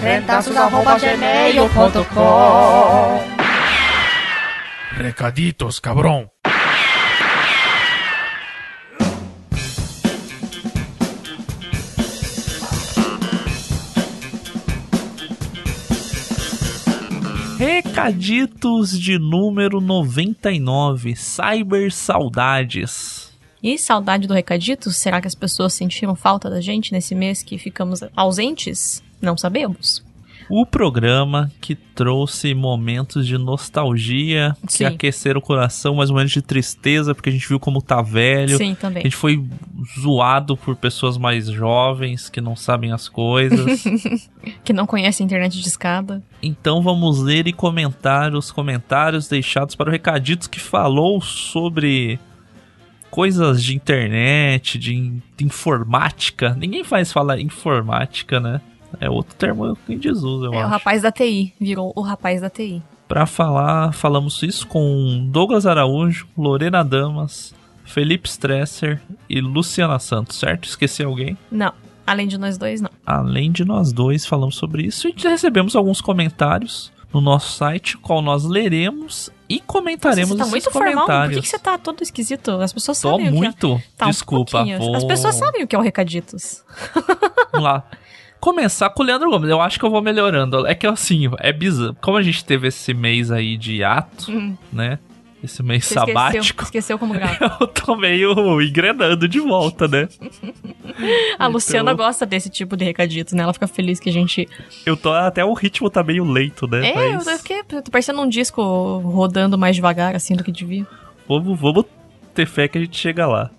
rentaços.gmail.com Recaditos, cabrão. Recaditos de número 99, Cyber Saudades. E saudade do recadito? Será que as pessoas sentiram falta da gente nesse mês que ficamos ausentes? Não sabemos. O programa que trouxe momentos de nostalgia, que Sim. aqueceram o coração, mas momentos de tristeza, porque a gente viu como tá velho. Sim, A também. gente foi zoado por pessoas mais jovens que não sabem as coisas. Que não conhece a internet de escada. então vamos ler e comentar os comentários deixados para o Recaditos que falou sobre coisas de internet, de, in- de informática. Ninguém faz falar informática, né? É outro termo em desuso, eu É o acho. rapaz da TI. Virou o rapaz da TI. Para falar, falamos isso com Douglas Araújo, Lorena Damas, Felipe Stresser e Luciana Santos, certo? Esqueci alguém? Não. Além de nós dois, não. Além de nós dois falamos sobre isso, e recebemos alguns comentários no nosso site, qual nós leremos e comentaremos você tá muito formal. Por que, que você tá todo esquisito? As pessoas Tô sabem o que é. muito. Tá, um Desculpa, pouquinho. vou... As pessoas sabem o que é o Recaditos. Vamos lá. Começar com o Leandro Gomes. Eu acho que eu vou melhorando. É que assim, é bizarro. Como a gente teve esse mês aí de ato, Hum. né? Esse mês Você sabático. esqueceu, esqueceu como grava. Eu tô meio engrenando de volta, né? A Luciana Então- gosta desse tipo de recaditos, né? Ela fica feliz que a gente. Eu tô até o ritmo tá meio lento, né? É, Mas eu fiquei tô parecendo um disco rodando mais devagar, assim, do que devia. vamos, vamos ter fé que a gente chega lá.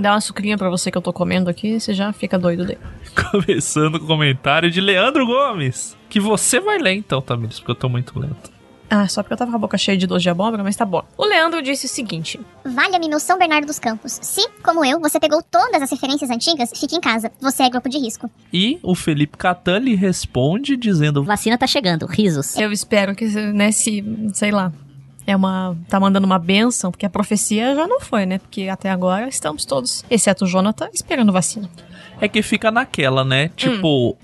Dá uma sucrinha pra você que eu tô comendo aqui, você já fica doido daí. Começando com o comentário de Leandro Gomes. Que você vai ler então, Tamiris, porque eu tô muito lento. Ah, só porque eu tava com a boca cheia de doce de abóbora, mas tá bom. O Leandro disse o seguinte: Valha-me meu São Bernardo dos Campos. Se, como eu, você pegou todas as referências antigas, fique em casa. Você é grupo de risco. E o Felipe Catan lhe responde dizendo: Vacina tá chegando, risos. Eu espero que, né, se, sei lá, é uma. tá mandando uma benção, porque a profecia já não foi, né? Porque até agora estamos todos, exceto o Jonathan, esperando vacina. É que fica naquela, né? Tipo,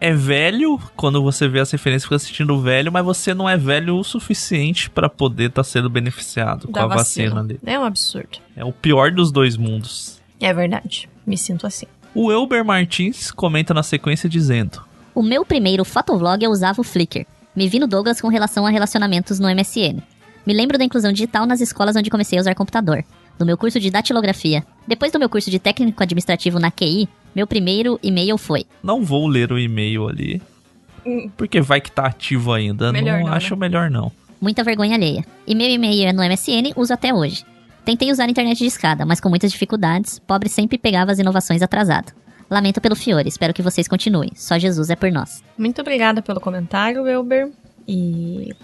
é velho, quando você vê as referências, fica assistindo velho, mas você não é velho o suficiente pra poder estar sendo beneficiado com Da a vacina. vacina. ali. É um absurdo. É o pior dos dois mundos. É verdade. Me sinto assim. O Elber Martins comenta na sequência dizendo: O meu primeiro fotovlog eu usava o Flickr. Me vi no Douglas com relação a relacionamentos no MSN. Me lembro da inclusão digital nas escolas onde comecei a usar computador. Do meu curso de datilografia. Depois do meu curso de técnico administrativo na QI, meu primeiro e-mail foi. Não vou ler o e-mail ali. Porque vai que tá ativo ainda. Melhor não, não, acho né? melhor não. Muita vergonha alheia. E meu e-mail é no MSN, uso até hoje. Tentei usar a internet de escada, mas com muitas dificuldades, pobre sempre pegava as inovações atrasado. Lamento pelo Fiore, espero que vocês continuem. Só Jesus é por nós. Muito obrigada pelo comentário, Elber. E.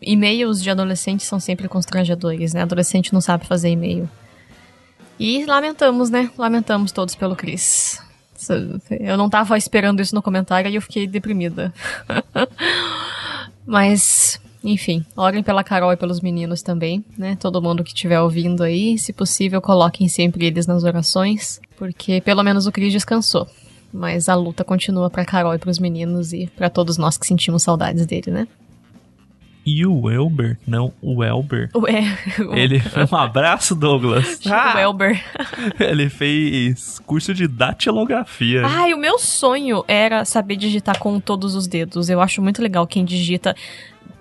E-mails de adolescente são sempre constrangedores, né? Adolescente não sabe fazer e-mail. E lamentamos, né? Lamentamos todos pelo Cris. Eu não tava esperando isso no comentário e eu fiquei deprimida. Mas, enfim, orem pela Carol e pelos meninos também, né? Todo mundo que estiver ouvindo aí, se possível, coloquem sempre eles nas orações, porque pelo menos o Cris descansou. Mas a luta continua pra Carol e pros meninos e pra todos nós que sentimos saudades dele, né? E o Elber? Não, o Elber. O, Ele. Um abraço, Douglas. o Elber. Ele fez curso de datilografia. Ai, o meu sonho era saber digitar com todos os dedos. Eu acho muito legal quem digita.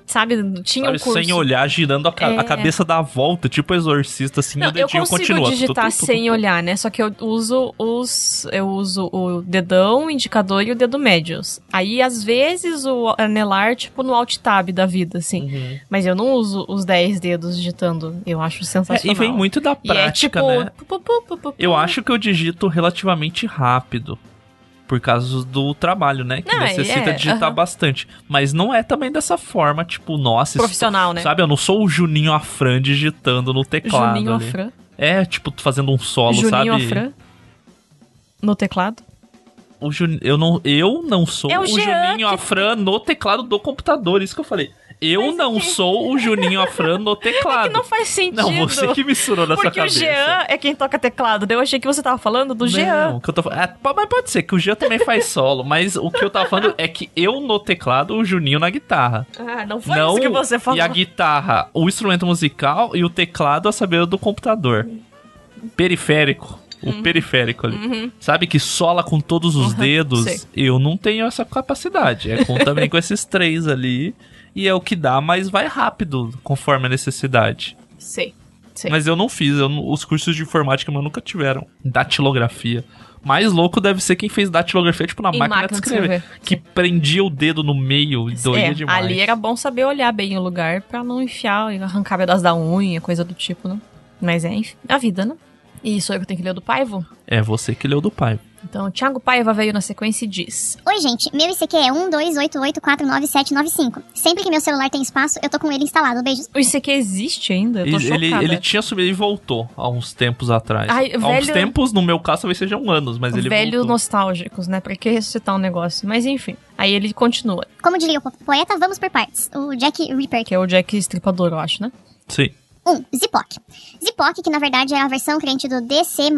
Sabe, tinha Sabe, um curso. sem olhar, girando a, ca- É. a cabeça da volta, tipo exorcista, assim, Não, o eu dedinho consigo continua. digitar Tu, tu, tu, sem olhar, né? Só que eu uso os. Eu uso o dedão, o indicador e o dedo médios. Aí, às vezes, o anelar, tipo, no alt tab da vida, assim. Uhum. Mas eu não uso os 10 dedos digitando. Eu acho É, sensacional. e vem muito da é prática, tipo. né? pu, pu, pu, Eu acho que eu digito relativamente rápido. Por causa do trabalho, né? Que Não, necessita é, digitar bastante. Mas não é também dessa forma, tipo, nossa... Profissional, né? Sabe, eu não sou o Juninho Afran digitando no teclado Juninho ali. Afran. É, tipo, fazendo um solo, Juninho sabe? Afran. No teclado. O Jun... eu, não, eu não sou É o o, Jean Juninho que- Afran no teclado do computador, isso que eu falei. Eu não sou o Juninho Afran no teclado. Que não faz sentido. Não, você que misturou na sua Porque o cabeça. Jean é quem toca teclado. daí Eu achei que você tava falando do Jean. Não, que eu tô falando. É, mas pode ser que o Jean também faz solo, mas o que eu tava falando é que eu no teclado, o Juninho na guitarra. Ah, não foi não isso que você falou. E a guitarra, o instrumento musical e o teclado a saber do computador. Periférico. O Uhum. periférico ali. Sabe que sola com todos os dedos? sei. Eu não tenho essa capacidade. É com, também com esses três ali. E é o que dá, mas vai rápido conforme a necessidade. Sei. Sei. Mas eu não fiz. eu os cursos de informática meu nunca tiveram datilografia. Mais louco deve ser quem fez datilografia, tipo, na máquina, máquina de escrever. escrever. Que prendia o dedo no meio e doía é, demais. ali era bom saber olhar bem o lugar pra não enfiar e arrancar pedaço da unha, coisa do tipo, né? Mas é, enfim, a vida, né? E sou eu que tenho que ler o do Paivo? É você que leu do pai. Então, Thiago Paiva veio na sequência e diz: Oi, gente. Meu ICQ é 128849795. Sempre que meu celular tem espaço, eu tô com ele instalado. Beijos. O ICQ existe ainda? Eu tô Ele, ele, ele tinha subido e voltou há uns tempos atrás. Ai, há uns velho- tempos, no meu caso, talvez sejam anos, mas ele Velhos voltou. nostálgicos, né? Pra que ressuscitar um negócio? Mas enfim. Aí ele continua, Como diria o po- poeta, vamos por partes. O Jack Ripper. que é o Jack Estripador, eu acho, né? Sim. 1. Um, Zipoc. Zipoc, que na verdade era a versão crente do DC++,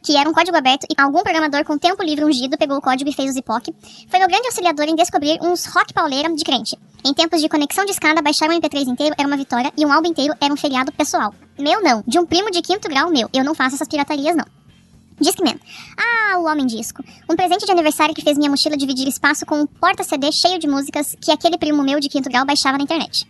que era um código aberto e algum programador com tempo livre ungido pegou o código e fez o Zipoc, foi meu grande auxiliador em descobrir uns rock pauleira de crente. Em tempos de conexão de escada, baixar um MP3 inteiro era uma vitória e um álbum inteiro era um feriado pessoal. Meu não, de um primo de quinto grau meu. Eu não faço essas piratarias não. Discman. Ah, o Homem Disco. Um presente de aniversário que fez minha mochila dividir espaço com um porta-CD cheio de músicas que aquele primo meu de quinto grau baixava na internet.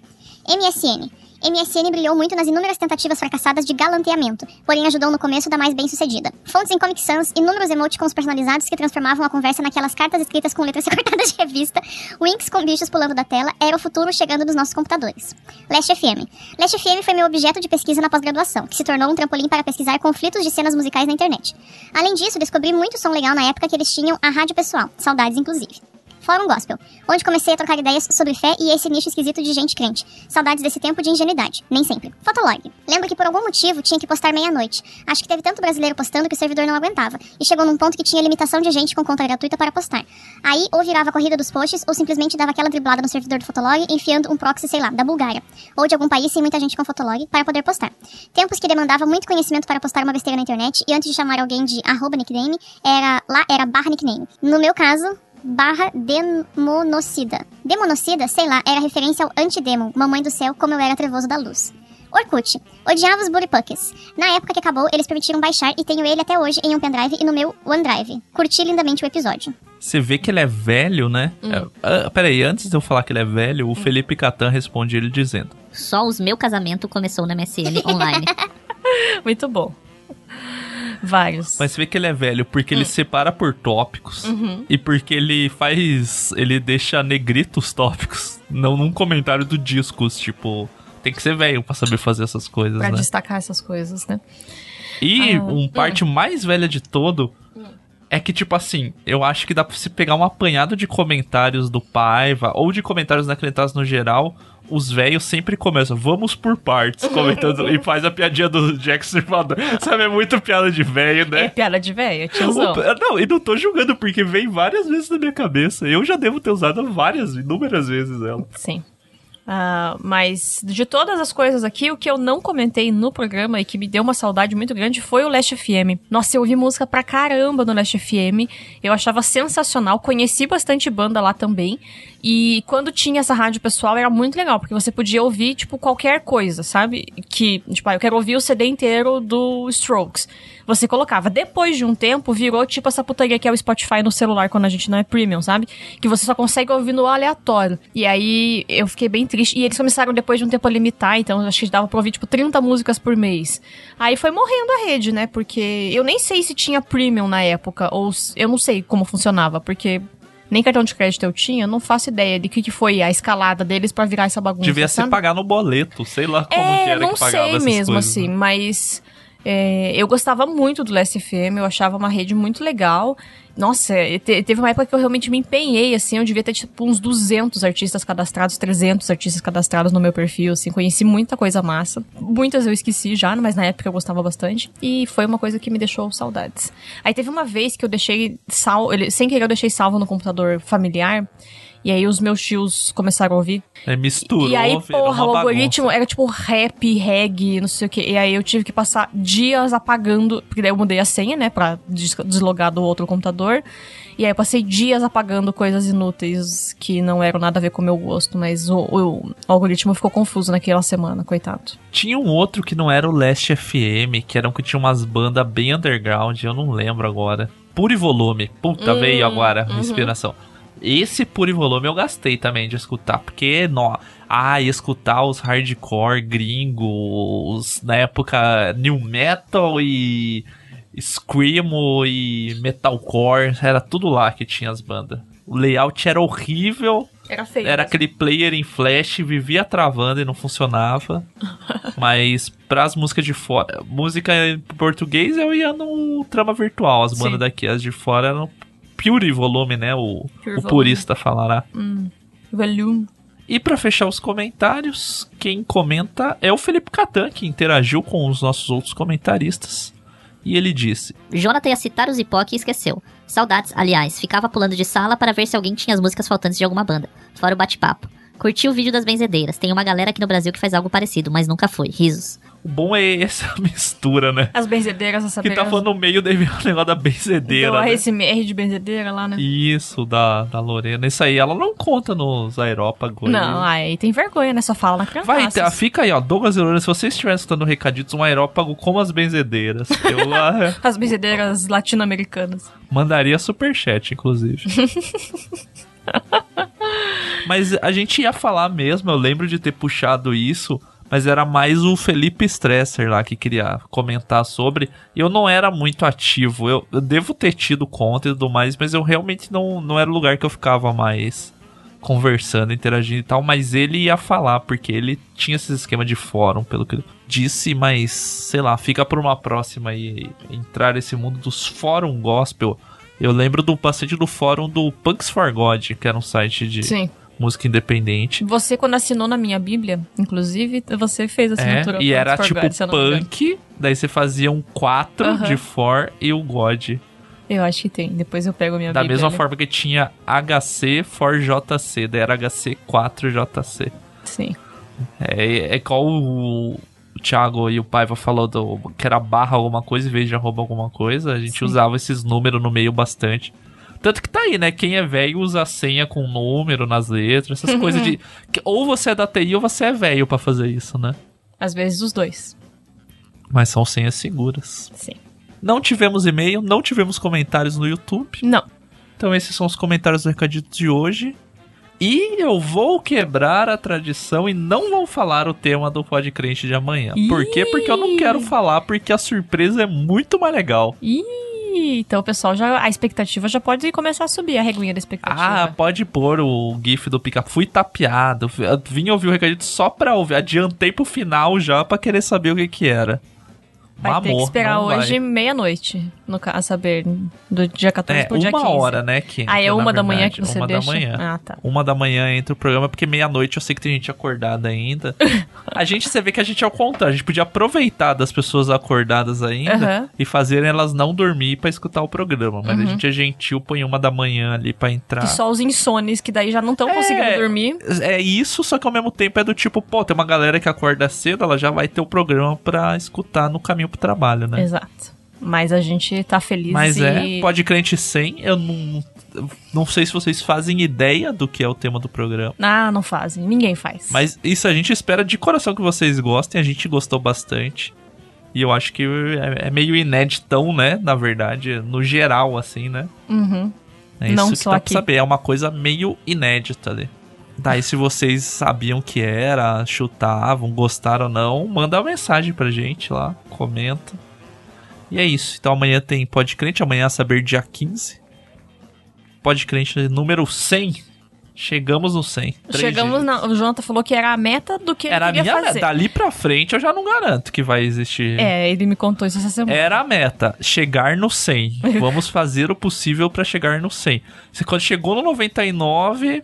MSN. MSN brilhou muito nas inúmeras tentativas fracassadas de galanteamento, porém ajudou no começo da mais bem-sucedida. Fontes em Comic Sans, inúmeros emoticons personalizados que transformavam a conversa naquelas cartas escritas com letras recortadas de revista, winks com bichos pulando da tela, era o futuro chegando nos nossos computadores. Last FM. Last FM foi meu objeto de pesquisa na pós-graduação, que se tornou um trampolim para pesquisar conflitos de cenas musicais na internet. Além disso, descobri muito som legal na época que eles tinham a rádio pessoal, saudades inclusive. Fórum Gospel, onde comecei a trocar ideias sobre fé e esse nicho esquisito de gente crente. Saudades desse tempo de ingenuidade, nem sempre. Fotolog. Lembro que por algum motivo tinha que postar meia-noite. Acho que teve tanto brasileiro postando que o servidor não aguentava. E chegou num ponto que tinha limitação de gente com conta gratuita para postar. Aí, ou virava a corrida dos posts, ou simplesmente dava aquela driblada no servidor do Fotolog, enfiando um proxy, sei lá, da Bulgária. Ou de algum país sem muita gente com Fotolog, para poder postar. Tempos que demandava muito conhecimento para postar uma besteira na internet, e antes de chamar alguém de arroba nickname, era, lá era barra nickname. No meu caso, barra demonocida. Demonocida, sei lá, era referência ao antidemon, mamãe do céu, como eu era trevoso da luz. Orkut. Odiava os Bullpucks. Na época que acabou, eles permitiram baixar e tenho ele até hoje em um pendrive e no meu OneDrive. Curti lindamente o episódio. Você vê que ele é velho, né? Hum. É, ah, peraí, antes de eu falar que ele é velho, o Felipe Catan responde ele dizendo: Só os meu casamento começou na MSN online. Muito bom. Vários. Mas você vê que ele é velho porque Hum. ele separa por tópicos Uhum. e porque ele faz. Ele deixa negrito os tópicos. Não num comentário do discos, tipo. Tem que ser velho pra saber fazer essas coisas, Pra né? destacar essas coisas, né? E Ah, um parte mais velha de todo é que, tipo assim, eu acho que dá pra se pegar um apanhado de comentários do Paiva ou de comentários na Crentadas no geral. Os velhos sempre começam, vamos por partes, comentando e faz a piadinha do Jack Stripador. Sabe, é muito piada de velho, É né? piada de velho, tiozão. O- Não, e não tô julgando, porque vem várias vezes na minha cabeça. Eu já devo ter usado várias, inúmeras vezes ela. Sim. Ah, mas de todas as coisas aqui, o que eu não comentei no programa e que me deu uma saudade muito grande foi o Last FM. Nossa, eu ouvi música pra caramba no Last FM. Eu achava sensacional. Conheci bastante banda lá também. E quando tinha essa rádio pessoal era muito legal, porque você podia ouvir, tipo, qualquer coisa, sabe? Que, tipo, ah, eu quero ouvir o CD inteiro do Strokes. Você colocava. Depois de um tempo, virou tipo essa putaria que é o Spotify no celular quando a gente não é premium, sabe? Que você só consegue ouvir no aleatório. E aí eu fiquei bem triste. E eles começaram depois de um tempo a limitar, então acho que dava pra ouvir tipo 30 músicas por mês. Aí foi morrendo a rede, né? Porque eu nem sei se tinha premium na época, ou eu não sei como funcionava, porque. Nem cartão de crédito eu tinha, eu não faço ideia de que, que foi a escalada deles pra virar essa bagunça. Devia ser sabe? pagar no boleto, sei lá como que É, era não que pagava sei mesmo, coisas, assim, né? mas É, eu gostava muito do Last FM, eu achava uma rede muito legal. Nossa, te- teve uma época que eu realmente me empenhei, assim, eu devia ter, tipo, uns 200 artistas cadastrados, 300 artistas cadastrados no meu perfil, assim, conheci muita coisa massa. Muitas eu esqueci já, mas na época eu gostava bastante. E foi uma coisa que me deixou saudades. Aí teve uma vez que eu deixei salvo, sem querer eu deixei salvo no computador familiar, e aí os meus tios começaram a ouvir. É misturou, E aí, porra, o algoritmo bagunça. era tipo rap, reggae, não sei o que. E aí eu tive que passar dias apagando, porque daí eu mudei a senha, né, pra des- deslogar do outro computador. E aí eu passei dias apagando coisas inúteis que não eram nada a ver com o meu gosto, mas o, o- o algoritmo ficou confuso naquela semana, coitado. Tinha um outro que não era o Last FM, que era um que tinha umas bandas bem underground, eu não lembro agora. Puro e volume. Puta, Hum, veio agora a uhum. inspiração. Esse puro volume eu gastei também de escutar, porque, nó, ah, escutar os hardcore gringos, na época new metal e screamo e metalcore, era tudo lá que tinha as bandas. O layout era horrível, Era feio. era mesmo. aquele player em flash, vivia travando e não funcionava. Mas pras músicas de fora, música em português eu ia no trama virtual. As bandas Sim. daqui, as de fora eram pure volume, né? O, Pure o volume. purista falará. Volume. E pra fechar os comentários, quem comenta é o Felipe Catan, que interagiu com os nossos outros comentaristas. E ele disse: Jonathan ia citar o Zipoc e esqueceu. Saudades, aliás, ficava pulando de sala para ver se alguém tinha as músicas faltantes de alguma banda. Fora o bate-papo. Curti o vídeo das benzedeiras. Tem uma galera aqui no Brasil que faz algo parecido, mas nunca foi. Risos. O bom é essa mistura, né? As benzedeiras, essa Que tá falando no meio daí vem o negócio da benzedeira. Do né? ASMR de benzedeira lá, né? Isso, da, da Lorena. Isso aí ela não conta nos aerópagos. Não, aí tem vergonha, né? Só fala na criança. Vai, tá, fica aí, ó. Douglas e Lorena, se vocês estiverem escutando recaditos, um aerópago como as benzedeiras. Eu ah, As benzedeiras latino-americanas. mandaria superchat, inclusive. Mas a gente ia falar mesmo, eu lembro de ter puxado isso, mas era mais o Felipe Stresser lá que queria comentar sobre. E eu não era muito ativo. Eu, eu devo ter tido conta e tudo mais, mas eu realmente não, não era o lugar que eu ficava mais conversando, interagindo e tal. Mas ele ia falar, porque ele tinha esse esquema de fórum, pelo que disse, mas sei lá, fica por uma próxima aí entrar nesse mundo dos fórum gospel. Eu lembro do bastante do fórum do Punks for God, que era um site de Sim. Música independente. Você, quando assinou na minha Bíblia, inclusive, você fez a É, assinatura. e Punks era tipo God, punk, daí você fazia um 4 Aham. de for e o God. Eu acho que tem. Depois eu pego a minha Da Bíblia. mesma ali. forma que tinha HC for JC, daí era HC 4 JC. Sim. É, é qual o, o Thiago e o Paiva falou do, que era barra alguma coisa em vez de arroba alguma coisa. A gente Sim. usava esses números no meio bastante. Tanto que tá aí, né? Quem é velho usa a senha com número nas letras, essas coisas de. ou você é da TI ou você é velho pra fazer isso, né? Às vezes os dois. Mas são senhas seguras. Sim. Não tivemos e-mail, não tivemos comentários no YouTube. Não. Então esses são os comentários do recadito de hoje. E eu vou quebrar a tradição e não vou falar o tema do Podcrente de amanhã. Por quê? Porque eu não quero falar, porque a surpresa é muito mais legal. Ih, então o pessoal já. A expectativa já pode começar a subir, a reguinha da Ah, expectativa. pode pôr o gif do pica. Fui tapeado. Vim ouvir o recadito só pra ouvir. Adiantei pro final já pra querer saber o que que era. Vai ter que esperar hoje meia-noite, no caso, a saber, do dia 14 É, pro dia uma 15. hora, né? Que Ah, é uma da manhã que você Uma deixa? da manhã. Ah, tá. Uma da manhã entra o programa, porque meia-noite eu sei que tem gente acordada ainda. a gente, você vê que a gente é o contrário. A gente podia aproveitar das pessoas acordadas ainda e fazer elas não dormir pra escutar o programa. Mas a gente é gentil, põe uma da manhã ali pra entrar. Que só os insones, que daí já não estão É. conseguindo dormir. É isso, só que ao mesmo tempo é do tipo, pô, tem uma galera que acorda cedo, ela já vai ter o programa pra escutar no caminho pro trabalho, né? Exato. Mas a gente tá feliz Mas e... é, pode crente 100, eu não, não sei se vocês fazem ideia do que é o tema do programa. Ah, não fazem. Ninguém faz. Mas isso a gente espera de coração que vocês gostem, a gente gostou bastante. E eu acho que é, é meio inéditão, né? Na verdade, no geral, assim, né? Uhum. É isso Não que só dá aqui. pra saber, é uma coisa meio inédita ali. Daí, se vocês sabiam que era, chutavam, gostaram ou não, manda uma mensagem pra gente lá, comenta. E é isso. Então amanhã tem Pode Crente, amanhã a saber dia 15. Pode Crente número 100. Chegamos no 100. Três Chegamos na. O Jonathan falou que era a meta do que Era a ele queria minha fazer. meta. Dali pra frente eu já não garanto que vai existir. É, ele me contou isso essa semana. Era a meta, chegar no 100. Vamos fazer o possível pra chegar no 100. Você quando chegou no 99,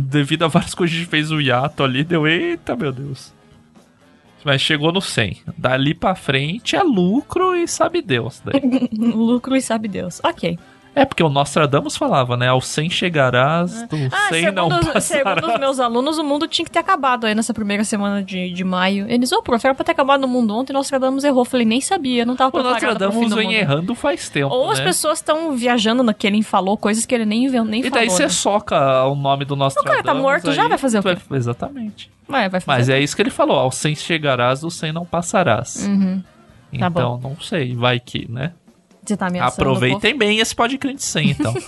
devido a várias coisas a gente fez o hiato ali, deu eita, meu Deus. Mas chegou no 100. Dali pra frente é lucro e sabe Deus. Lucro e sabe Deus. Ok. É porque o Nostradamus falava, né? Ao 100 chegarás, do Ah, 100 não segundo, passarás. segundo os meus alunos, o mundo tinha que ter acabado aí nessa primeira semana de, de maio. Eles, ô, prof, era pra ter acabado no mundo ontem, Nostradamus errou. Falei, nem sabia, não tava O Nostradamus vem mundo. errando faz tempo, Ou as né? pessoas estão viajando no que ele falou, coisas que ele nem, nem E falou. daí você né? soca o nome do Nostradamus. cara tá morto, já aí vai fazer o quê? Exatamente. Ué, vai fazer. Mas é isso que ele falou, ao 100 chegarás, do 100 não passarás. Uhum. Tá Então, não sei, vai que, né? Você tá ameaçando Aproveitem bem esse podcast 100, então.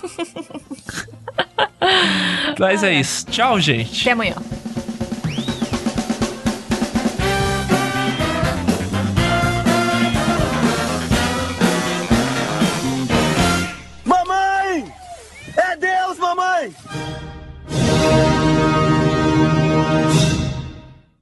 Mas é isso. Tchau, gente. Até amanhã.